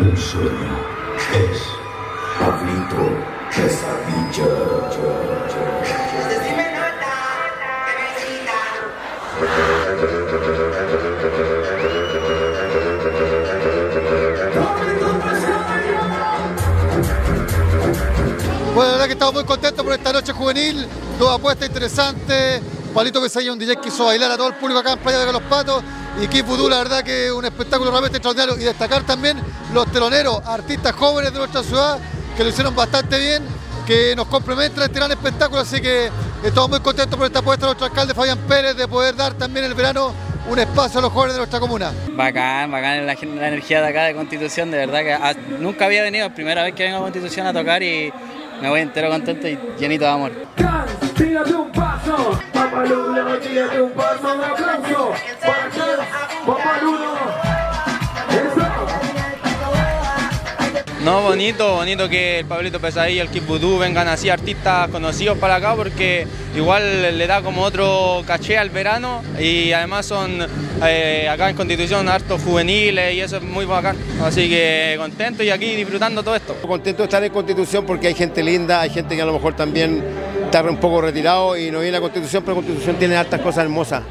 un sueño. Es Pablito Pesadilla. Bueno, la verdad que estamos muy contentos por esta noche juvenil, dos apuestas interesantes. Palito Pesadilla, un DJ que hizo bailar a todo el público acá en Playa de los Patos. Y Voodoo, la verdad que un espectáculo realmente extraordinario. Y destacar también los teloneros, artistas jóvenes de nuestra ciudad, que lo hicieron bastante bien, que nos complementan este gran espectáculo. Así que estamos muy contentos por esta apuesta de nuestro alcalde Fabián Pérez de poder dar también el verano un espacio a los jóvenes de nuestra comuna. Bacán, bacán la, la energía de acá de Constitución, de verdad que nunca había venido, es primera vez que vengo a Constitución a tocar y me voy entero contento y llenito de amor. No, bonito, bonito que el Pablito Pesadilla, el Kid Voodoo vengan así artistas conocidos para acá porque igual le da como otro caché al verano y además son eh, acá en Constitución hartos juveniles y eso es muy bacán. Así que contento y aquí disfrutando todo esto. Contento de estar en Constitución porque hay gente linda, hay gente que a lo mejor también está un poco retirado y no viene a Constitución, pero Constitución tiene hartas cosas hermosas.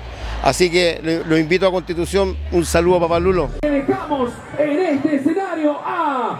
Así que lo, lo invito a Constitución, un saludo a Papá Lulo. Dejamos en este escenario a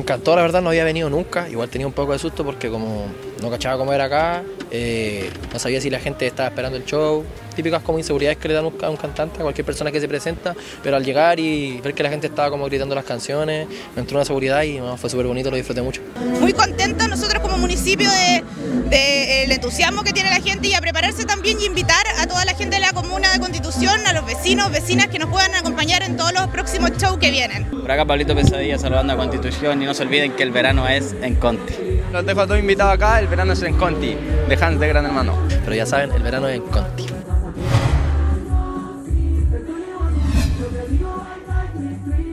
Me encantó, la verdad, no había venido nunca. Igual tenía un poco de susto porque como no cachaba cómo era acá, eh, no sabía si la gente estaba esperando el show. Típicas como inseguridades que le dan a un cantante, a cualquier persona que se presenta. Pero al llegar y ver que la gente estaba como gritando las canciones, me entró una seguridad y no, fue súper bonito, lo disfruté mucho. muy contentos nosotros como municipio de, de el entusiasmo que tiene la gente y a prepararse también y invitar a toda la gente de la comuna de Constitución, a los vecinos, vecinas que nos puedan acompañar en todos los próximos shows que vienen. Por acá Pablito Pesadilla saludando a Constitución y no se olviden que el verano es en Conti. Los dejo a todos invitados acá, el verano es en Conti, de Hans de Gran Hermano. Pero ya saben, el verano es en Conti. Amen.